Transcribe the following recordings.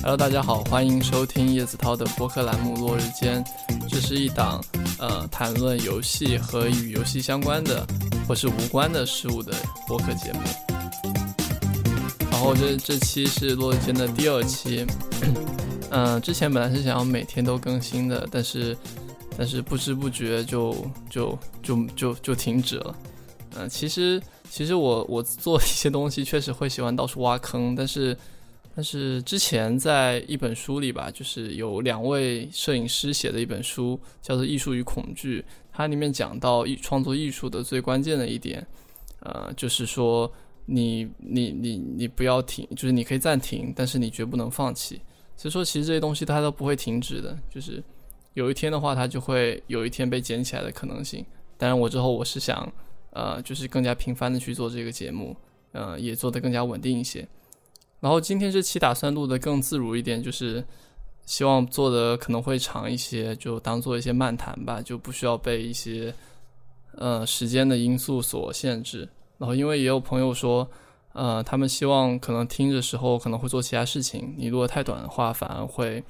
Hello，大家好，欢迎收听叶子涛的播客栏目《落日间》，这是一档呃谈论游戏和与游戏相关的或是无关的事物的播客节目。然后这这期是《落日间》的第二期，嗯，之前本来是想要每天都更新的，但是但是不知不觉就就就就就停止了。嗯，其实其实我我做一些东西确实会喜欢到处挖坑，但是。但是之前在一本书里吧，就是有两位摄影师写的一本书，叫做《艺术与恐惧》。它里面讲到艺创作艺术的最关键的一点，呃，就是说你你你你不要停，就是你可以暂停，但是你绝不能放弃。所以说，其实这些东西它都不会停止的，就是有一天的话，它就会有一天被捡起来的可能性。当然，我之后我是想，呃，就是更加频繁的去做这个节目，呃，也做得更加稳定一些。然后今天这期打算录的更自如一点，就是希望做的可能会长一些，就当做一些漫谈吧，就不需要被一些呃时间的因素所限制。然后因为也有朋友说，呃，他们希望可能听的时候可能会做其他事情，你如果太短的话，反而会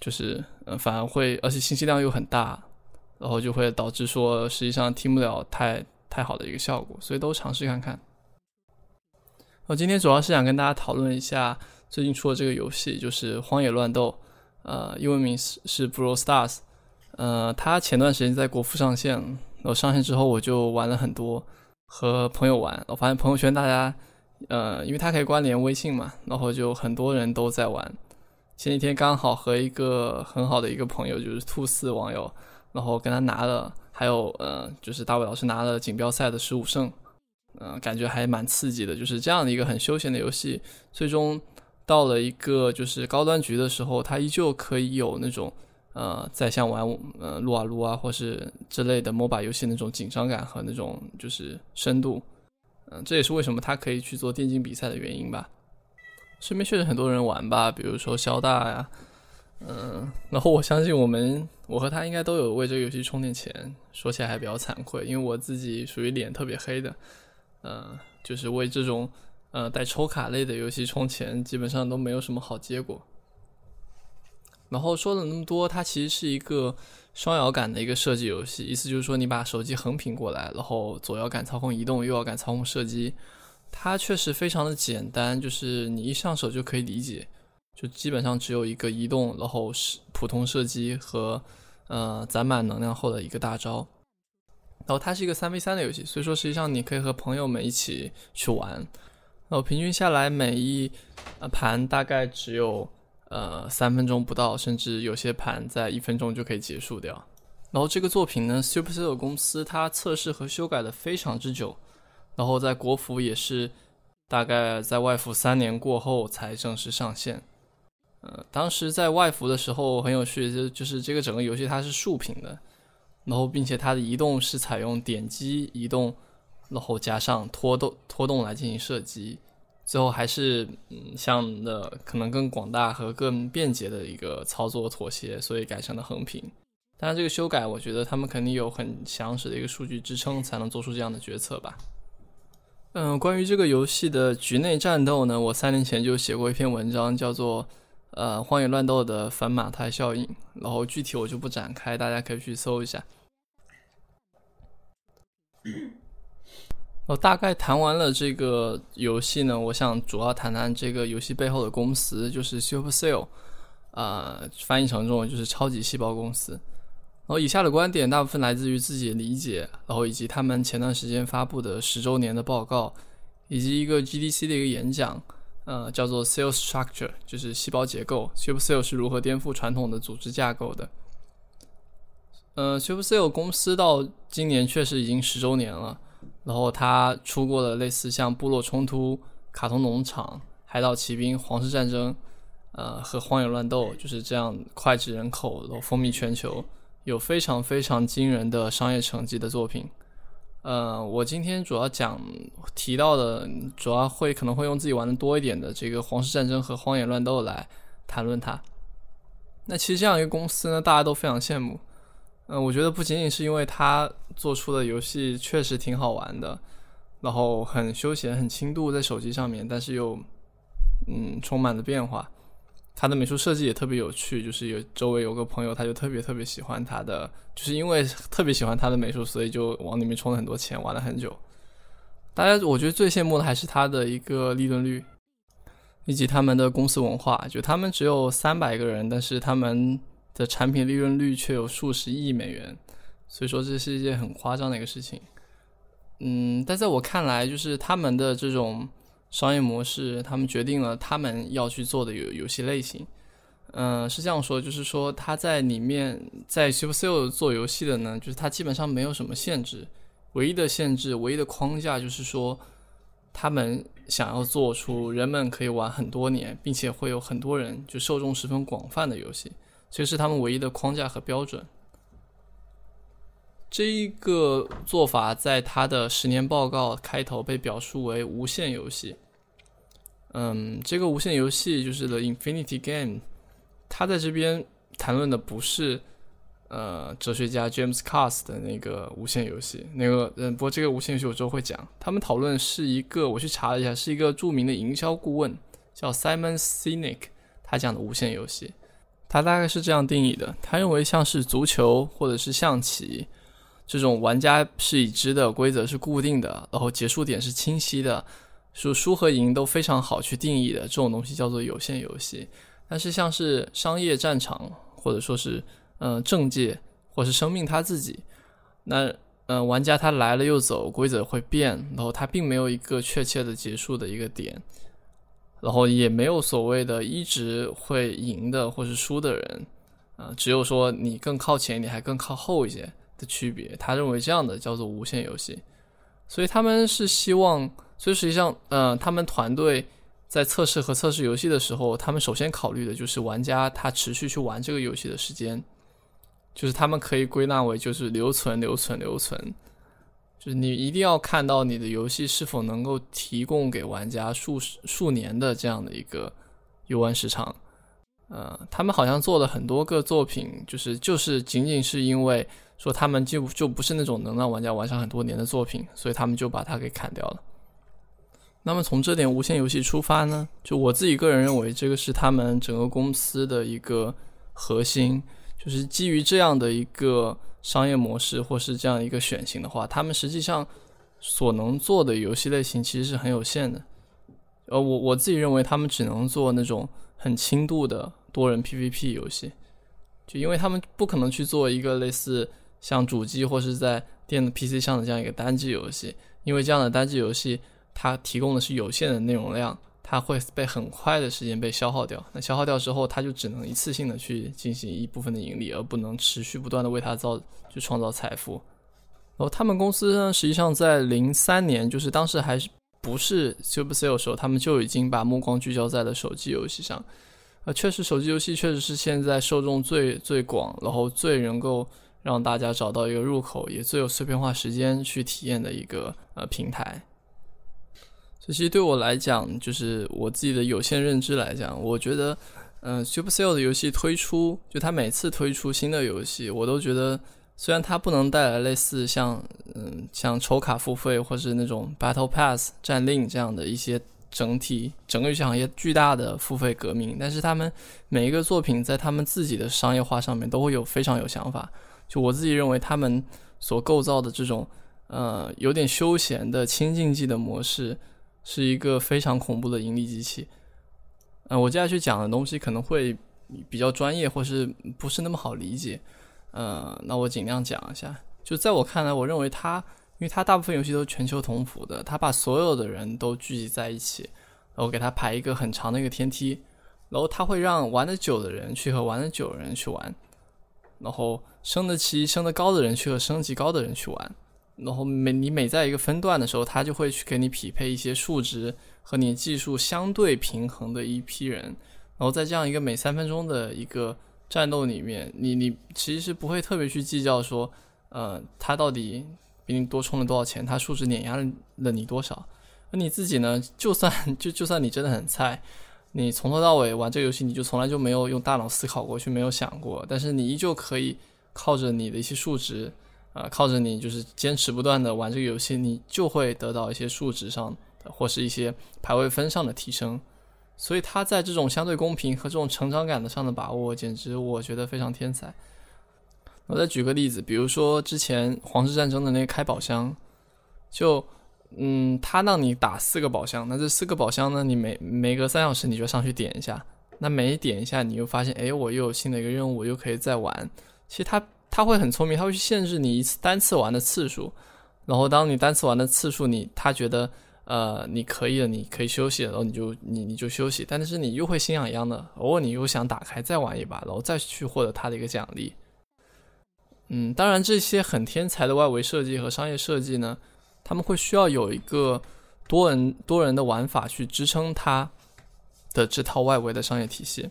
就是呃反而会，而且信息量又很大，然后就会导致说实际上听不了太太好的一个效果，所以都尝试看看。我今天主要是想跟大家讨论一下最近出的这个游戏，就是《荒野乱斗》，呃，英文名是是 Brawl Stars，呃，它前段时间在国服上线，然后上线之后我就玩了很多，和朋友玩，我发现朋友圈大家，呃，因为它可以关联微信嘛，然后就很多人都在玩。前几天刚好和一个很好的一个朋友，就是兔四网友，然后跟他拿了，还有呃，就是大伟老师拿了锦标赛的十五胜。嗯，感觉还蛮刺激的，就是这样的一个很休闲的游戏，最终到了一个就是高端局的时候，它依旧可以有那种呃，在像玩呃撸啊撸啊或是之类的 MOBA 游戏那种紧张感和那种就是深度，嗯，这也是为什么它可以去做电竞比赛的原因吧。身边确实很多人玩吧，比如说肖大呀，嗯，然后我相信我们我和他应该都有为这个游戏充点钱，说起来还比较惭愧，因为我自己属于脸特别黑的。嗯，就是为这种呃带抽卡类的游戏充钱，基本上都没有什么好结果。然后说了那么多，它其实是一个双摇杆的一个射击游戏，意思就是说你把手机横屏过来，然后左摇杆操控移动，右摇杆操控射击。它确实非常的简单，就是你一上手就可以理解，就基本上只有一个移动，然后是普通射击和呃攒满能量后的一个大招。然后它是一个三 v 三的游戏，所以说实际上你可以和朋友们一起去玩。然后平均下来每一盘大概只有呃三分钟不到，甚至有些盘在一分钟就可以结束掉。然后这个作品呢，Supercell 公司它测试和修改的非常之久，然后在国服也是大概在外服三年过后才正式上线。呃，当时在外服的时候很有趣，就就是这个整个游戏它是竖屏的。然后，并且它的移动是采用点击移动，然后加上拖动拖动来进行射击，最后还是嗯向的可能更广大和更便捷的一个操作妥协，所以改成了横屏。当然，这个修改我觉得他们肯定有很详实的一个数据支撑，才能做出这样的决策吧。嗯，关于这个游戏的局内战斗呢，我三年前就写过一篇文章，叫做。呃，荒野乱斗的反马太效应，然后具体我就不展开，大家可以去搜一下。我大概谈完了这个游戏呢，我想主要谈谈这个游戏背后的公司，就是 Supercell，啊，翻译成中文就是超级细胞公司。然后以下的观点大部分来自于自己的理解，然后以及他们前段时间发布的十周年的报告，以及一个 GDC 的一个演讲。呃，叫做 cell structure，就是细胞结构。Supercell 是如何颠覆传统的组织架构的？呃，Supercell 公司到今年确实已经十周年了。然后它出过了类似像《部落冲突》《卡通农场》《海岛奇兵》《皇室战争》呃和《荒野乱斗》，就是这样脍炙人口，然后风靡全球，有非常非常惊人的商业成绩的作品。呃，我今天主要讲提到的，主要会可能会用自己玩的多一点的这个《皇室战争》和《荒野乱斗》来谈论它。那其实这样一个公司呢，大家都非常羡慕。嗯，我觉得不仅仅是因为它做出的游戏确实挺好玩的，然后很休闲、很轻度，在手机上面，但是又嗯充满了变化。他的美术设计也特别有趣，就是有周围有个朋友，他就特别特别喜欢他的，就是因为特别喜欢他的美术，所以就往里面充了很多钱，玩了很久。大家我觉得最羡慕的还是他的一个利润率，以及他们的公司文化。就他们只有三百个人，但是他们的产品利润率却有数十亿美元，所以说这是一件很夸张的一个事情。嗯，但在我看来，就是他们的这种。商业模式，他们决定了他们要去做的游游戏类型，嗯，是这样说，就是说他在里面在 Supercell 做游戏的呢，就是他基本上没有什么限制，唯一的限制，唯一的框架就是说，他们想要做出人们可以玩很多年，并且会有很多人就受众十分广泛的游戏，这是他们唯一的框架和标准。这一个做法在他的十年报告开头被表述为无限游戏。嗯，这个无限游戏就是 The Infinity Game。他在这边谈论的不是呃哲学家 James Cast 的那个无限游戏，那个嗯，不过这个无限游戏我之后会讲。他们讨论是一个，我去查了一下，是一个著名的营销顾问叫 Simon Sinek，他讲的无限游戏，他大概是这样定义的：他认为像是足球或者是象棋。这种玩家是已知的规则是固定的，然后结束点是清晰的，输输和赢都非常好去定义的，这种东西叫做有限游戏。但是像是商业战场，或者说是嗯政界，或是生命他自己，那嗯玩家他来了又走，规则会变，然后他并没有一个确切的结束的一个点，然后也没有所谓的一直会赢的或是输的人，啊，只有说你更靠前，你还更靠后一些。的区别，他认为这样的叫做无限游戏，所以他们是希望，所以实际上，嗯，他们团队在测试和测试游戏的时候，他们首先考虑的就是玩家他持续去玩这个游戏的时间，就是他们可以归纳为就是留存、留存、留存，就是你一定要看到你的游戏是否能够提供给玩家数数年的这样的一个游玩时长。呃，他们好像做了很多个作品，就是就是仅仅是因为说他们就就不是那种能让玩家玩上很多年的作品，所以他们就把它给砍掉了。那么从这点无限游戏出发呢，就我自己个人认为，这个是他们整个公司的一个核心，就是基于这样的一个商业模式或是这样一个选型的话，他们实际上所能做的游戏类型其实是很有限的。呃，我我自己认为他们只能做那种很轻度的。多人 PVP 游戏，就因为他们不可能去做一个类似像主机或是在电子 PC 上的这样一个单机游戏，因为这样的单机游戏它提供的是有限的内容量，它会被很快的时间被消耗掉。那消耗掉之后，它就只能一次性的去进行一部分的盈利，而不能持续不断的为它造去创造财富。然后他们公司呢，实际上在零三年，就是当时还是不是 Supercell 时候，他们就已经把目光聚焦在了手机游戏上。呃，确实，手机游戏确实是现在受众最最广，然后最能够让大家找到一个入口，也最有碎片化时间去体验的一个呃平台。这其实对我来讲，就是我自己的有限认知来讲，我觉得，嗯，Supercell 的游戏推出，就它每次推出新的游戏，我都觉得，虽然它不能带来类似像嗯像抽卡付费或是那种 Battle Pass 战令这样的一些。整体整个游戏行业巨大的付费革命，但是他们每一个作品在他们自己的商业化上面都会有非常有想法。就我自己认为，他们所构造的这种呃有点休闲的轻竞技的模式，是一个非常恐怖的盈利机器。嗯，我接下去讲的东西可能会比较专业，或是不是那么好理解。呃，那我尽量讲一下。就在我看来，我认为它。因为它大部分游戏都是全球同服的，它把所有的人都聚集在一起，然后给它排一个很长的一个天梯，然后它会让玩的久的人去和玩的久的人去玩，然后升得级升得高的人去和升级高的人去玩，然后每你每在一个分段的时候，他就会去给你匹配一些数值和你技术相对平衡的一批人，然后在这样一个每三分钟的一个战斗里面，你你其实不会特别去计较说，呃，他到底。比你多充了多少钱？他数值碾压了你多少？那你自己呢？就算就 就算你真的很菜，你从头到尾玩这个游戏，你就从来就没有用大脑思考过去，没有想过，但是你依旧可以靠着你的一些数值，呃，靠着你就是坚持不断的玩这个游戏，你就会得到一些数值上的或是一些排位分上的提升。所以他在这种相对公平和这种成长感的上的把握，简直我觉得非常天才。我再举个例子，比如说之前皇室战争的那个开宝箱，就嗯，他让你打四个宝箱，那这四个宝箱呢，你每每隔三小时你就上去点一下，那每点一下你又发现，哎，我又有新的一个任务，又可以再玩。其实他。他会很聪明，他会去限制你一次单次玩的次数，然后当你单次玩的次数，你他觉得呃你可以了，你可以休息了，然后你就你你就休息，但是你又会心痒痒的，偶尔你又想打开再玩一把，然后再去获得他的一个奖励。嗯，当然这些很天才的外围设计和商业设计呢，他们会需要有一个多人多人的玩法去支撑它的这套外围的商业体系。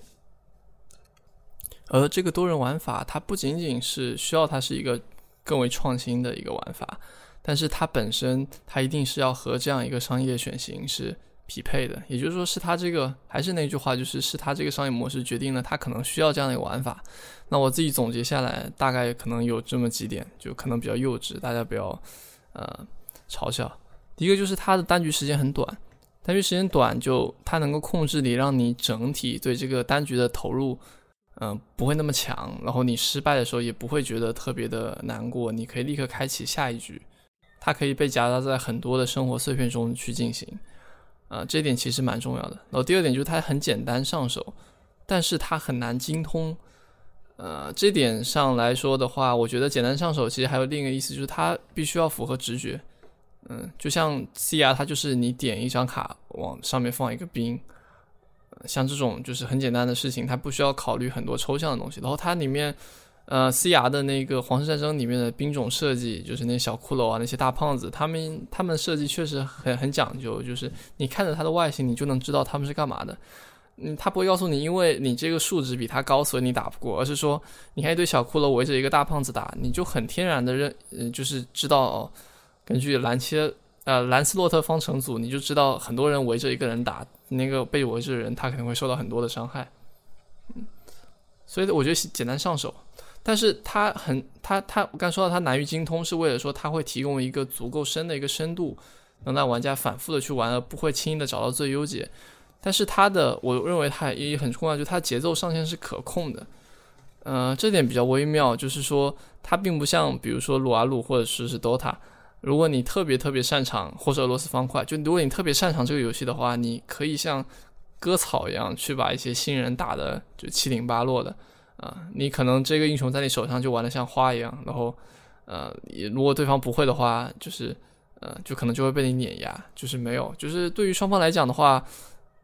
而这个多人玩法，它不仅仅是需要它是一个更为创新的一个玩法，但是它本身它一定是要和这样一个商业选型是匹配的。也就是说，是它这个还是那句话，就是是它这个商业模式决定了它可能需要这样的一个玩法。那我自己总结下来，大概可能有这么几点，就可能比较幼稚，大家不要呃嘲笑。第一个就是它的单局时间很短，单局时间短就它能够控制你，让你整体对这个单局的投入。嗯，不会那么强，然后你失败的时候也不会觉得特别的难过，你可以立刻开启下一局，它可以被夹杂在很多的生活碎片中去进行，啊，这点其实蛮重要的。然后第二点就是它很简单上手，但是它很难精通，呃，这点上来说的话，我觉得简单上手其实还有另一个意思，就是它必须要符合直觉，嗯，就像 C R，它就是你点一张卡往上面放一个兵。像这种就是很简单的事情，它不需要考虑很多抽象的东西。然后它里面，呃，C R 的那个皇室战争里面的兵种设计，就是那小骷髅啊，那些大胖子，他们他们设计确实很很讲究。就是你看着它的外形，你就能知道他们是干嘛的。嗯，他不会告诉你，因为你这个数值比他高，所以你打不过，而是说，你看一堆小骷髅围着一个大胖子打，你就很天然的认，嗯，就是知道，根据兰切。呃，兰斯洛特方程组，你就知道很多人围着一个人打，那个被围着的人他可能会受到很多的伤害。嗯，所以我觉得简单上手，但是他很，他他我刚说到他难于精通，是为了说他会提供一个足够深的一个深度，能让玩家反复的去玩，而不会轻易的找到最优解。但是它的，我认为它也很重要，就它节奏上限是可控的。呃，这点比较微妙，就是说它并不像比如说撸啊撸或者是是 DOTA。如果你特别特别擅长，或者俄罗斯方块，就如果你特别擅长这个游戏的话，你可以像割草一样去把一些新人打的就七零八落的，啊，你可能这个英雄在你手上就玩的像花一样，然后，呃，如果对方不会的话，就是，呃，就可能就会被你碾压，就是没有，就是对于双方来讲的话，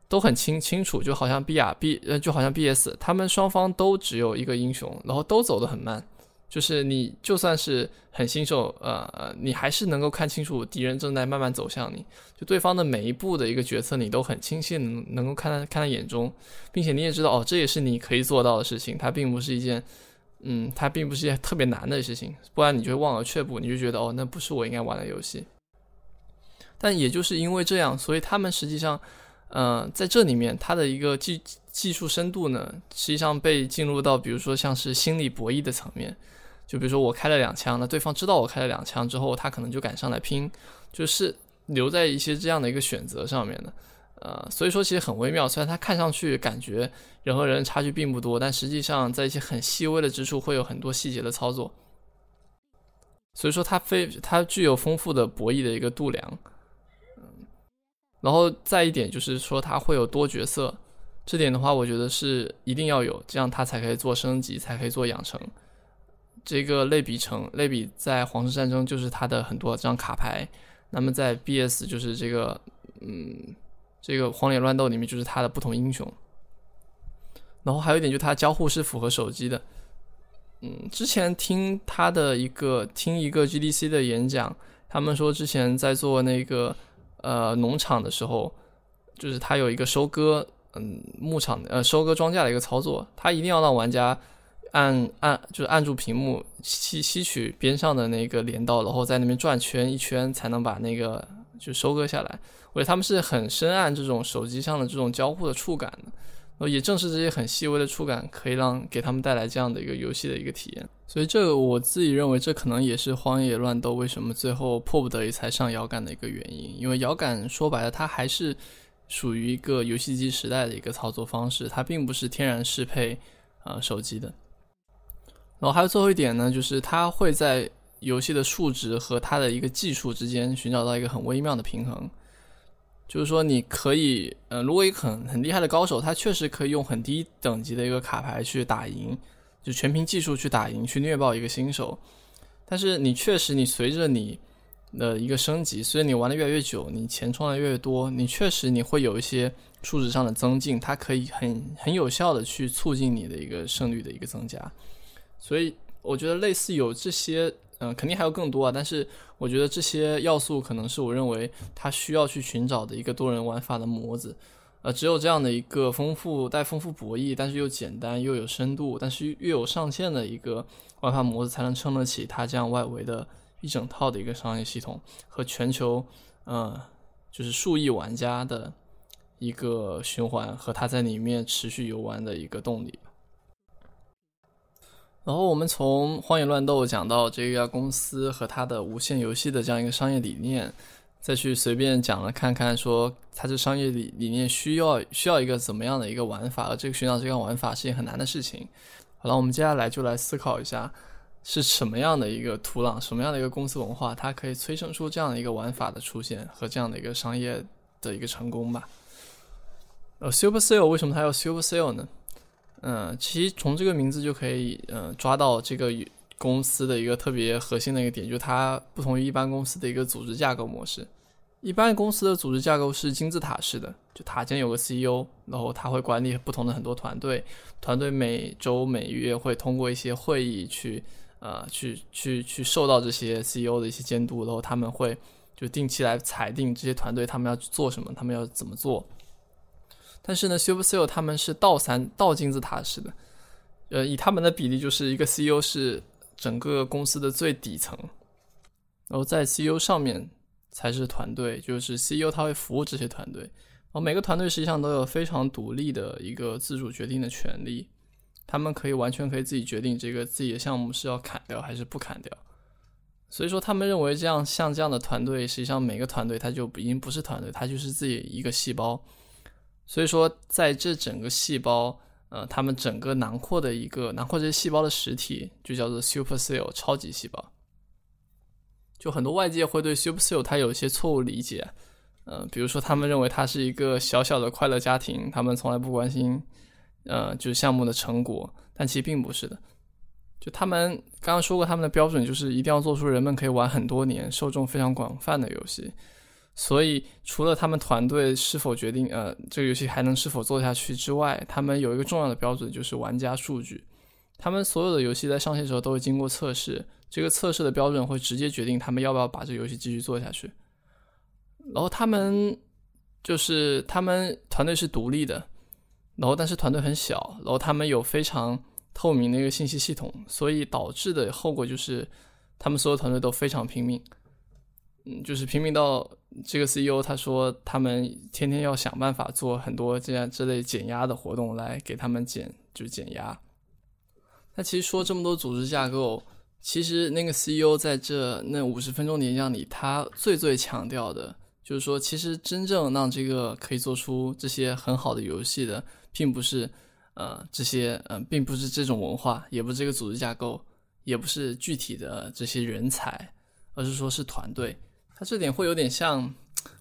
都很清清楚，就好像 B 亚 B 呃，就好像 B S，他们双方都只有一个英雄，然后都走得很慢。就是你就算是很新手，呃，你还是能够看清楚敌人正在慢慢走向你，就对方的每一步的一个决策，你都很清晰能能够看在看在眼中，并且你也知道，哦，这也是你可以做到的事情，它并不是一件，嗯，它并不是一件特别难的事情，不然你就会望而却步，你就觉得，哦，那不是我应该玩的游戏。但也就是因为这样，所以他们实际上，呃，在这里面，它的一个技技术深度呢，实际上被进入到，比如说像是心理博弈的层面。就比如说我开了两枪，那对方知道我开了两枪之后，他可能就敢上来拼，就是留在一些这样的一个选择上面的，呃，所以说其实很微妙。虽然它看上去感觉人和人差距并不多，但实际上在一些很细微的之处会有很多细节的操作。所以说它非它具有丰富的博弈的一个度量，嗯，然后再一点就是说它会有多角色，这点的话我觉得是一定要有，这样它才可以做升级，才可以做养成。这个类比成类比，在皇室战争就是它的很多张卡牌，那么在 B.S 就是这个，嗯，这个荒野乱斗里面就是它的不同英雄。然后还有一点，就它交互是符合手机的。嗯，之前听他的一个听一个 G.D.C 的演讲，他们说之前在做那个呃农场的时候，就是他有一个收割嗯牧场呃收割庄稼的一个操作，他一定要让玩家。按按就是按住屏幕吸吸取边上的那个镰刀，然后在那边转圈一圈，才能把那个就收割下来。我觉得他们是很深谙这种手机上的这种交互的触感的。呃，也正是这些很细微的触感，可以让给他们带来这样的一个游戏的一个体验。所以，这个我自己认为，这可能也是《荒野乱斗》为什么最后迫不得已才上摇杆的一个原因。因为摇杆说白了，它还是属于一个游戏机时代的一个操作方式，它并不是天然适配呃手机的。然后还有最后一点呢，就是它会在游戏的数值和它的一个技术之间寻找到一个很微妙的平衡。就是说，你可以，呃，如果一个很很厉害的高手，他确实可以用很低等级的一个卡牌去打赢，就全凭技术去打赢，去虐爆一个新手。但是你确实，你随着你的一个升级，随着你玩的越来越久，你钱充的越多，你确实你会有一些数值上的增进，它可以很很有效的去促进你的一个胜率的一个增加。所以我觉得类似有这些。嗯，肯定还有更多啊，但是我觉得这些要素可能是我认为它需要去寻找的一个多人玩法的模子，呃，只有这样的一个丰富带丰富博弈，但是又简单又有深度，但是又有上限的一个玩法模子，才能撑得起它这样外围的一整套的一个商业系统和全球，呃，就是数亿玩家的一个循环和它在里面持续游玩的一个动力。然后我们从《荒野乱斗》讲到这家公司和它的无限游戏的这样一个商业理念，再去随便讲了看看，说它这商业理理念需要需要一个怎么样的一个玩法，而这个寻找这个玩法是件很难的事情。好了，我们接下来就来思考一下，是什么样的一个土壤，什么样的一个公司文化，它可以催生出这样的一个玩法的出现和这样的一个商业的一个成功吧。呃，Supercell 为什么它要 Supercell 呢？嗯，其实从这个名字就可以，嗯，抓到这个公司的一个特别核心的一个点，就是它不同于一般公司的一个组织架构模式。一般公司的组织架构是金字塔式的，就塔尖有个 CEO，然后他会管理不同的很多团队，团队每周每月会通过一些会议去，呃，去去去受到这些 CEO 的一些监督，然后他们会就定期来裁定这些团队他们要做什么，他们要怎么做。但是呢，Supercell 他们是倒三倒金字塔式的，呃，以他们的比例就是一个 CEO 是整个公司的最底层，然后在 CEO 上面才是团队，就是 CEO 他会服务这些团队，然后每个团队实际上都有非常独立的一个自主决定的权利，他们可以完全可以自己决定这个自己的项目是要砍掉还是不砍掉，所以说他们认为这样像这样的团队，实际上每个团队它就已经不是团队，它就是自己一个细胞。所以说，在这整个细胞，呃，他们整个囊括的一个囊括这些细胞的实体，就叫做 supercell 超级细胞。就很多外界会对 supercell 它有一些错误理解，呃，比如说他们认为它是一个小小的快乐家庭，他们从来不关心，呃，就是项目的成果，但其实并不是的。就他们刚刚说过，他们的标准就是一定要做出人们可以玩很多年、受众非常广泛的游戏。所以，除了他们团队是否决定，呃，这个游戏还能是否做下去之外，他们有一个重要的标准，就是玩家数据。他们所有的游戏在上线时候都会经过测试，这个测试的标准会直接决定他们要不要把这个游戏继续做下去。然后他们就是他们团队是独立的，然后但是团队很小，然后他们有非常透明的一个信息系统，所以导致的后果就是他们所有团队都非常拼命。嗯，就是拼命到这个 CEO 他说他们天天要想办法做很多这样之类减压的活动来给他们减，就减压。那其实说这么多组织架构，其实那个 CEO 在这那五十分钟演讲里，他最最强调的就是说，其实真正让这个可以做出这些很好的游戏的，并不是呃这些呃，并不是这种文化，也不是这个组织架构，也不是具体的这些人才，而是说是团队。他这点会有点像，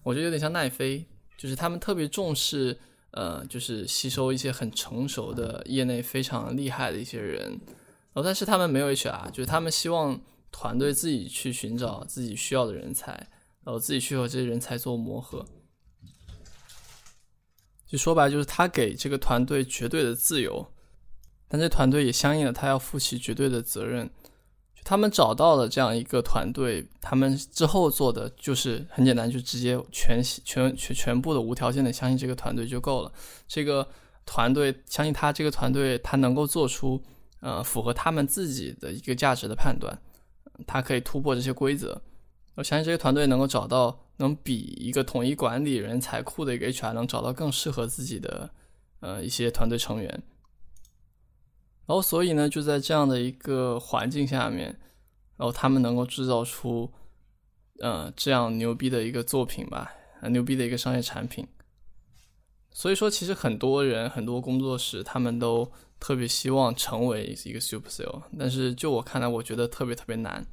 我觉得有点像奈飞，就是他们特别重视，呃，就是吸收一些很成熟的业内非常厉害的一些人，然后但是他们没有 HR，就是他们希望团队自己去寻找自己需要的人才，然后自己去和这些人才做磨合。就说白就是他给这个团队绝对的自由，但这团队也相应的他要负起绝对的责任。他们找到了这样一个团队，他们之后做的就是很简单，就直接全全全全部的无条件的相信这个团队就够了。这个团队相信他，这个团队他能够做出呃符合他们自己的一个价值的判断，他可以突破这些规则。我相信这些团队能够找到能比一个统一管理人才库的一个 HR 能找到更适合自己的呃一些团队成员。然后所以呢，就在这样的一个环境下面，然后他们能够制造出呃这样牛逼的一个作品吧，牛逼的一个商业产品。所以说，其实很多人、很多工作室，他们都特别希望成为一个 super cell，但是就我看来，我觉得特别特别难。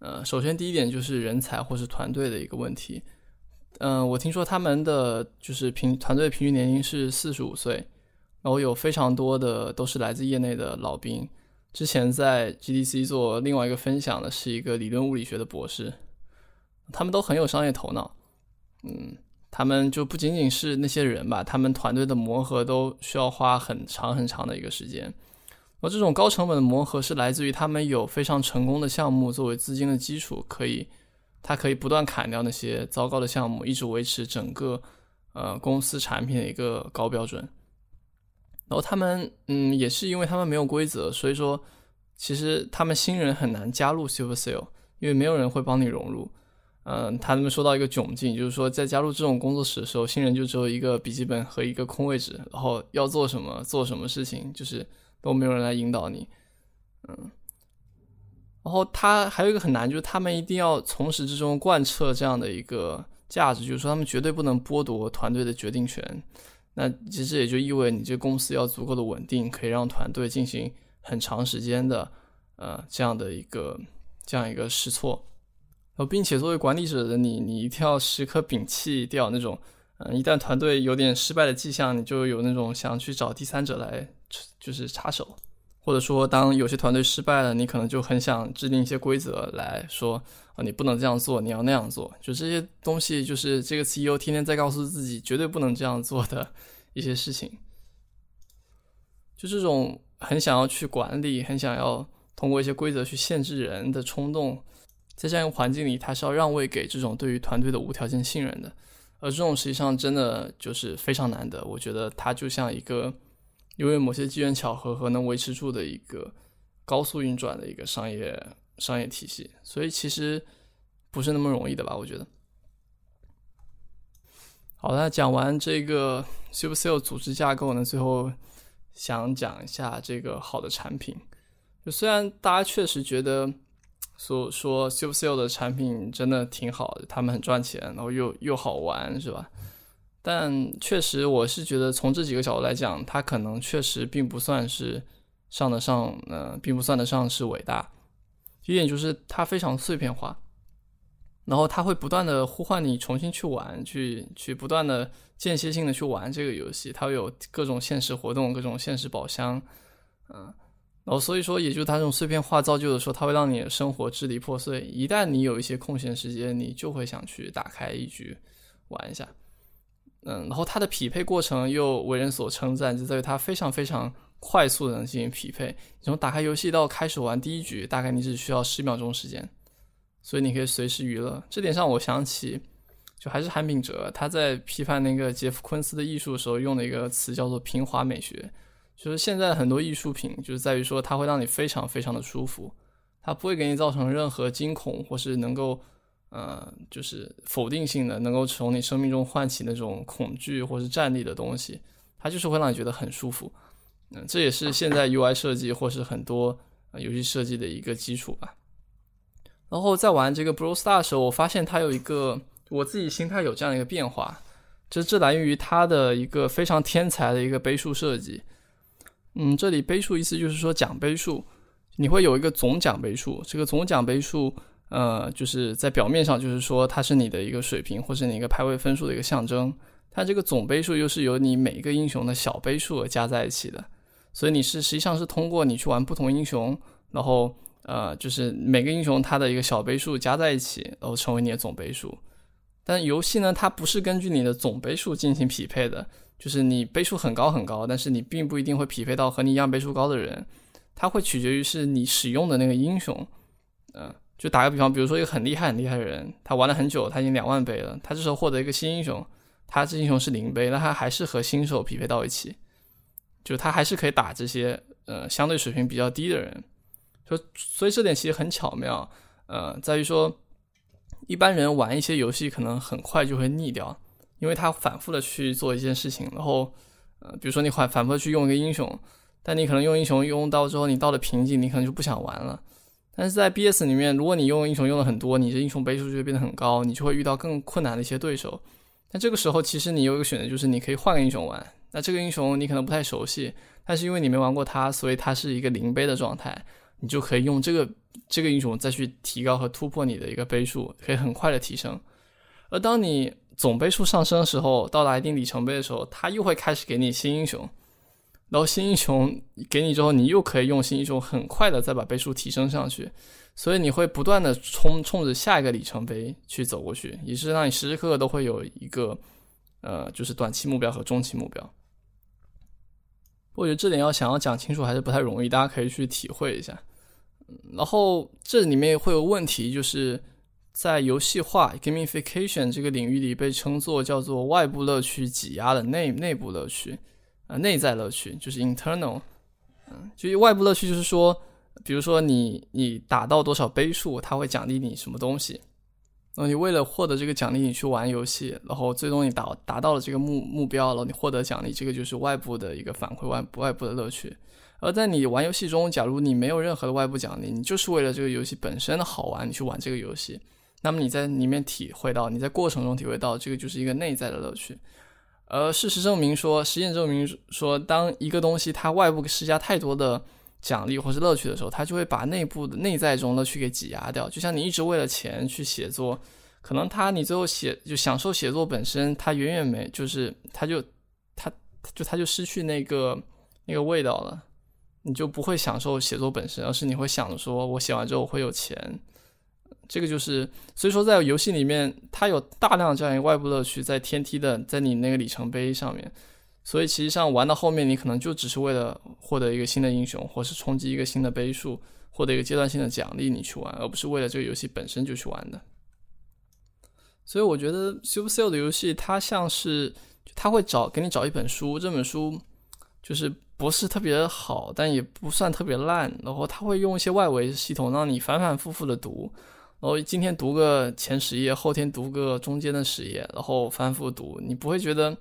呃，首先第一点就是人才或是团队的一个问题。嗯，我听说他们的就是平团队平均年龄是四十五岁，然后有非常多的都是来自业内的老兵。之前在 GDC 做另外一个分享的是一个理论物理学的博士，他们都很有商业头脑。嗯。他们就不仅仅是那些人吧，他们团队的磨合都需要花很长很长的一个时间。而这种高成本的磨合是来自于他们有非常成功的项目作为资金的基础，可以，他可以不断砍掉那些糟糕的项目，一直维持整个呃公司产品的一个高标准。然后他们嗯，也是因为他们没有规则，所以说其实他们新人很难加入 Super Sale，因为没有人会帮你融入。嗯，他们说到一个窘境，就是说在加入这种工作室的时候，新人就只有一个笔记本和一个空位置，然后要做什么做什么事情，就是都没有人来引导你。嗯，然后他还有一个很难，就是他们一定要从始至终贯彻这样的一个价值，就是说他们绝对不能剥夺团队的决定权。那其实也就意味你这公司要足够的稳定，可以让团队进行很长时间的呃这样的一个这样一个试错。呃，并且作为管理者的你，你一定要时刻摒弃掉那种，嗯，一旦团队有点失败的迹象，你就有那种想去找第三者来，就是插手，或者说当有些团队失败了，你可能就很想制定一些规则来说，啊，你不能这样做，你要那样做，就这些东西，就是这个 CEO 天天在告诉自己绝对不能这样做的一些事情，就这种很想要去管理，很想要通过一些规则去限制人的冲动。在这样一个环境里，他是要让位给这种对于团队的无条件信任的，而这种实际上真的就是非常难得。我觉得它就像一个因为某些机缘巧合和能维持住的一个高速运转的一个商业商业体系，所以其实不是那么容易的吧？我觉得。好，那讲完这个 Super Sale 组织架构呢，最后想讲一下这个好的产品。就虽然大家确实觉得。所说 s u p e s a l e 的产品真的挺好的，他们很赚钱，然后又又好玩，是吧？但确实，我是觉得从这几个角度来讲，它可能确实并不算是上得上，呃，并不算得上是伟大。一点就是它非常碎片化，然后它会不断的呼唤你重新去玩，去去不断的间歇性的去玩这个游戏，它会有各种现实活动，各种现实宝箱，嗯。然后所以说，也就是它这种碎片化造就的说，它会让你的生活支离破碎。一旦你有一些空闲时间，你就会想去打开一局玩一下。嗯，然后它的匹配过程又为人所称赞，就在于它非常非常快速的能进行匹配。从打开游戏到开始玩第一局，大概你只需要十秒钟时间，所以你可以随时娱乐。这点上，我想起就还是韩炳哲他在批判那个杰夫昆斯的艺术的时候用的一个词，叫做平滑美学。就是现在很多艺术品，就是在于说它会让你非常非常的舒服，它不会给你造成任何惊恐，或是能够，呃，就是否定性的，能够从你生命中唤起那种恐惧或是战栗的东西，它就是会让你觉得很舒服。嗯，这也是现在 UI 设计或是很多游戏设计的一个基础吧。然后在玩这个 Brawl Star 的时候，我发现它有一个我自己心态有这样一个变化，这这来源于它的一个非常天才的一个杯数设计。嗯，这里杯数意思就是说奖杯数，你会有一个总奖杯数。这个总奖杯数，呃，就是在表面上就是说它是你的一个水平或者你一个排位分数的一个象征。它这个总杯数又是由你每一个英雄的小杯数加在一起的，所以你是实际上是通过你去玩不同英雄，然后呃，就是每个英雄它的一个小杯数加在一起，然后成为你的总杯数。但游戏呢，它不是根据你的总杯数进行匹配的。就是你倍数很高很高，但是你并不一定会匹配到和你一样倍数高的人，它会取决于是你使用的那个英雄。嗯，就打个比方，比如说一个很厉害很厉害的人，他玩了很久，他已经两万倍了，他这时候获得一个新英雄，他这英雄是零倍，那他还是和新手匹配到一起，就他还是可以打这些呃相对水平比较低的人。就所以这点其实很巧妙，呃，在于说一般人玩一些游戏可能很快就会腻掉。因为他反复的去做一件事情，然后，呃，比如说你反反复去用一个英雄，但你可能用英雄用到之后，你到了瓶颈，你可能就不想玩了。但是在 BS 里面，如果你用英雄用的很多，你这英雄倍数就会变得很高，你就会遇到更困难的一些对手。那这个时候，其实你有一个选择，就是你可以换个英雄玩。那这个英雄你可能不太熟悉，但是因为你没玩过它，所以它是一个零杯的状态，你就可以用这个这个英雄再去提高和突破你的一个杯数，可以很快的提升。而当你总杯数上升的时候，到达一定里程碑的时候，它又会开始给你新英雄，然后新英雄给你之后，你又可以用新英雄很快的再把杯数提升上去。所以你会不断的冲冲着下一个里程碑去走过去，也是让你时时刻刻都会有一个，呃，就是短期目标和中期目标。我觉得这点要想要讲清楚还是不太容易，大家可以去体会一下。然后这里面会有问题，就是在游戏化 gamification 这个领域里被称作叫做外部乐趣挤压了内内部乐趣，啊，内在乐趣就是 internal，嗯，就外部乐趣就是说。比如说你你打到多少杯数，它会奖励你什么东西。那你为了获得这个奖励，你去玩游戏，然后最终你达达到了这个目目标了，你获得奖励，这个就是外部的一个反馈，外外部的乐趣。而在你玩游戏中，假如你没有任何的外部奖励，你就是为了这个游戏本身的好玩，你去玩这个游戏，那么你在里面体会到，你在过程中体会到，这个就是一个内在的乐趣。而事实证明说，实验证明说，当一个东西它外部施加太多的。奖励或是乐趣的时候，他就会把内部的内在中乐趣给挤压掉。就像你一直为了钱去写作，可能他你最后写就享受写作本身，他远远没就是他就他就他就失去那个那个味道了。你就不会享受写作本身，而是你会想着说我写完之后会有钱。这个就是所以说在游戏里面，它有大量这样一个外部乐趣在天梯的在你那个里程碑上面。所以，其实上玩到后面，你可能就只是为了获得一个新的英雄，或是冲击一个新的杯数，获得一个阶段性的奖励，你去玩，而不是为了这个游戏本身就去玩的。所以，我觉得 Supercell 的游戏，它像是它会找给你找一本书，这本书就是不是特别好，但也不算特别烂，然后他会用一些外围系统让你反反复复的读，然后今天读个前十页，后天读个中间的十页，然后反复读，你不会觉得。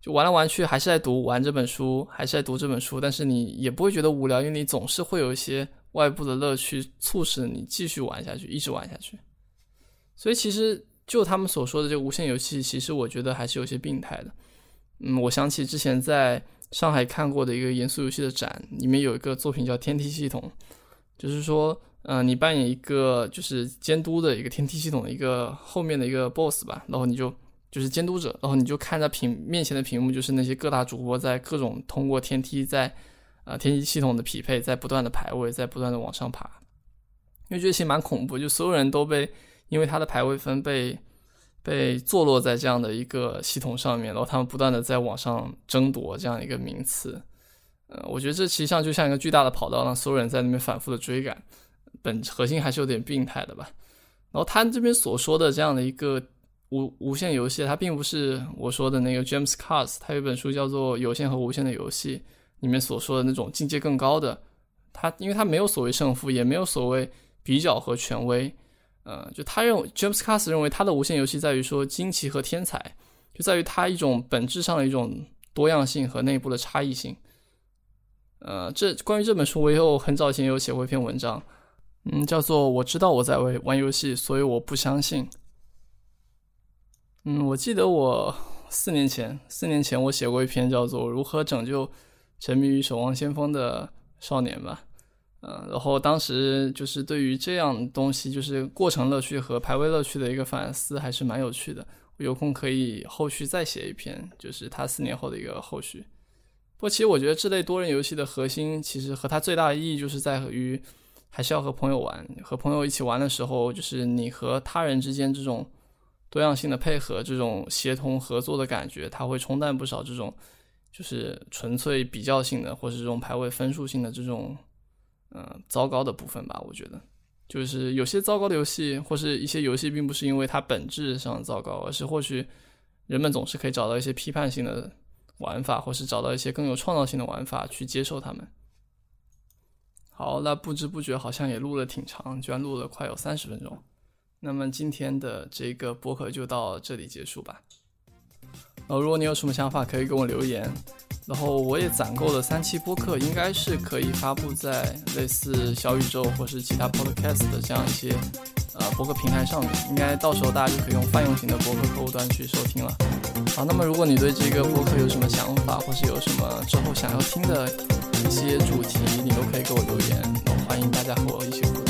就玩来玩去，还是在读玩这本书，还是在读这本书，但是你也不会觉得无聊，因为你总是会有一些外部的乐趣促使你继续玩下去，一直玩下去。所以其实就他们所说的这个无限游戏，其实我觉得还是有些病态的。嗯，我想起之前在上海看过的一个严肃游戏的展，里面有一个作品叫《天梯系统》，就是说，嗯，你扮演一个就是监督的一个天梯系统的一个后面的一个 BOSS 吧，然后你就。就是监督者，然后你就看着屏面前的屏幕，就是那些各大主播在各种通过天梯，在呃天梯系统的匹配，在不断的排位，在不断的往上爬。因为这些蛮恐怖，就所有人都被因为他的排位分被被坐落在这样的一个系统上面，然后他们不断的在往上争夺这样一个名次。呃，我觉得这其实上就像一个巨大的跑道，让所有人在那边反复的追赶，本核心还是有点病态的吧。然后他这边所说的这样的一个。无无限游戏，它并不是我说的那个 James Cars，他有本书叫做《有限和无限的游戏》，里面所说的那种境界更高的。他因为他没有所谓胜负，也没有所谓比较和权威，呃，就他认为 James Cars 认为他的无限游戏在于说惊奇和天才，就在于它一种本质上的一种多样性和内部的差异性。呃，这关于这本书，我有很早以前有写过一篇文章，嗯，叫做我知道我在玩玩游戏，所以我不相信。嗯，我记得我四年前，四年前我写过一篇叫做《如何拯救沉迷于守望先锋的少年》吧。嗯，然后当时就是对于这样东西，就是过程乐趣和排位乐趣的一个反思，还是蛮有趣的。有空可以后续再写一篇，就是他四年后的一个后续。不过，其实我觉得这类多人游戏的核心，其实和它最大的意义，就是在于还是要和朋友玩，和朋友一起玩的时候，就是你和他人之间这种。多样性的配合，这种协同合作的感觉，它会冲淡不少这种就是纯粹比较性的，或是这种排位分数性的这种嗯糟糕的部分吧。我觉得，就是有些糟糕的游戏，或是一些游戏，并不是因为它本质上糟糕，而是或许人们总是可以找到一些批判性的玩法，或是找到一些更有创造性的玩法去接受它们。好，那不知不觉好像也录了挺长，居然录了快有三十分钟。那么今天的这个播客就到这里结束吧。呃，如果你有什么想法，可以给我留言。然后我也攒够了三期播客，应该是可以发布在类似小宇宙或是其他 podcast 的这样一些呃播客平台上面。应该到时候大家就可以用泛用型的播客客户端去收听了。好，那么如果你对这个播客有什么想法，或是有什么之后想要听的一些主题，你都可以给我留言。然后欢迎大家和我一起。